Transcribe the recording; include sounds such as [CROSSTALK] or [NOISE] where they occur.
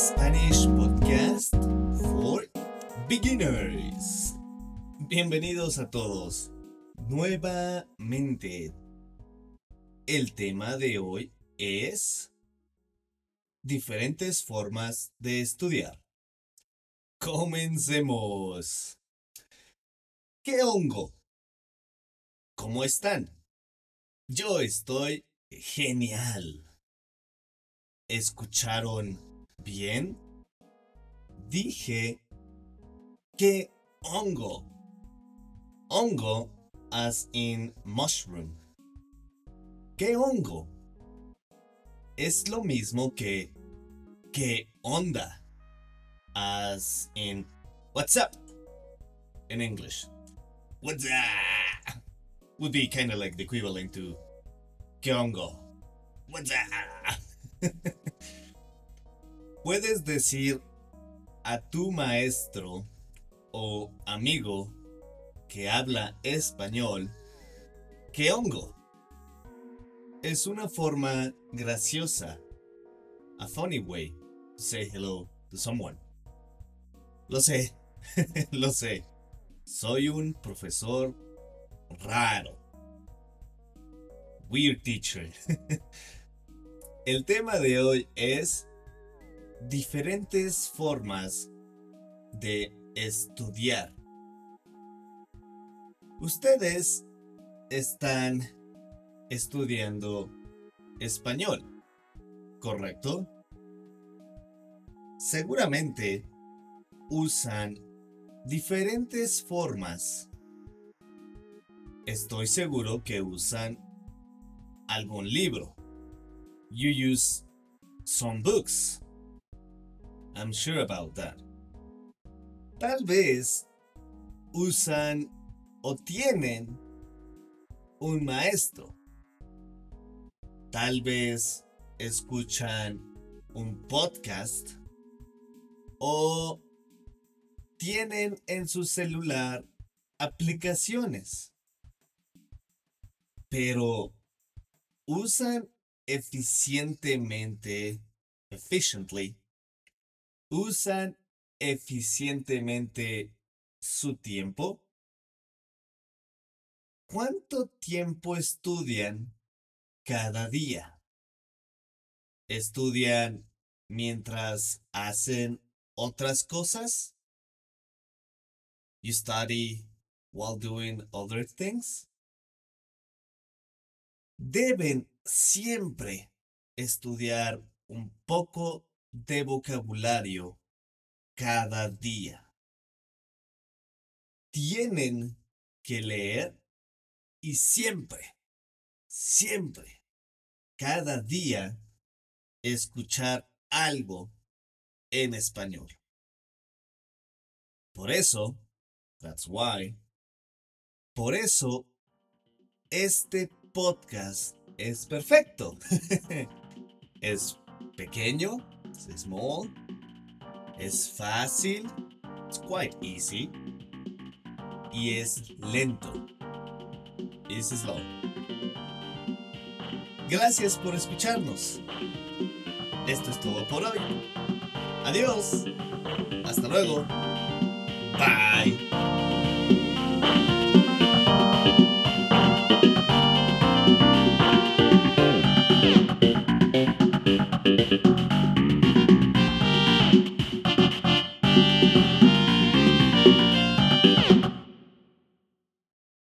Spanish Podcast for Beginners. Bienvenidos a todos. Nuevamente, el tema de hoy es diferentes formas de estudiar. Comencemos. ¿Qué hongo? ¿Cómo están? Yo estoy genial. ¿Escucharon bien? Dije que hongo. Hongo as in mushroom. ¿Qué hongo? Es lo mismo que ¿qué onda? As in what's up in English. What's up? Would be kind of like the equivalent to ¿qué hongo? What's up? [LAUGHS] Puedes decir a tu maestro o amigo que habla español que hongo. Es una forma graciosa, a funny way to say hello to someone. Lo sé, [LAUGHS] lo sé. Soy un profesor raro. Weird teacher. [LAUGHS] El tema de hoy es diferentes formas de estudiar. Ustedes están estudiando español, ¿correcto? Seguramente usan diferentes formas. Estoy seguro que usan algún libro. You use some books. I'm sure about that. Tal vez usan o tienen un maestro. Tal vez escuchan un podcast o tienen en su celular aplicaciones. Pero usan eficientemente, efficiently, usan eficientemente su tiempo. ¿Cuánto tiempo estudian cada día? ¿Estudian mientras hacen otras cosas? You study while doing other things? Deben siempre estudiar un poco de vocabulario cada día. Tienen que leer y siempre, siempre, cada día, escuchar algo en español. Por eso, that's why, por eso, este podcast es perfecto. [LAUGHS] es pequeño, es small, es es quite easy, y es lento. Es slow. Gracias por escucharnos. Esto es todo por hoy. Adiós. Hasta luego. Bye.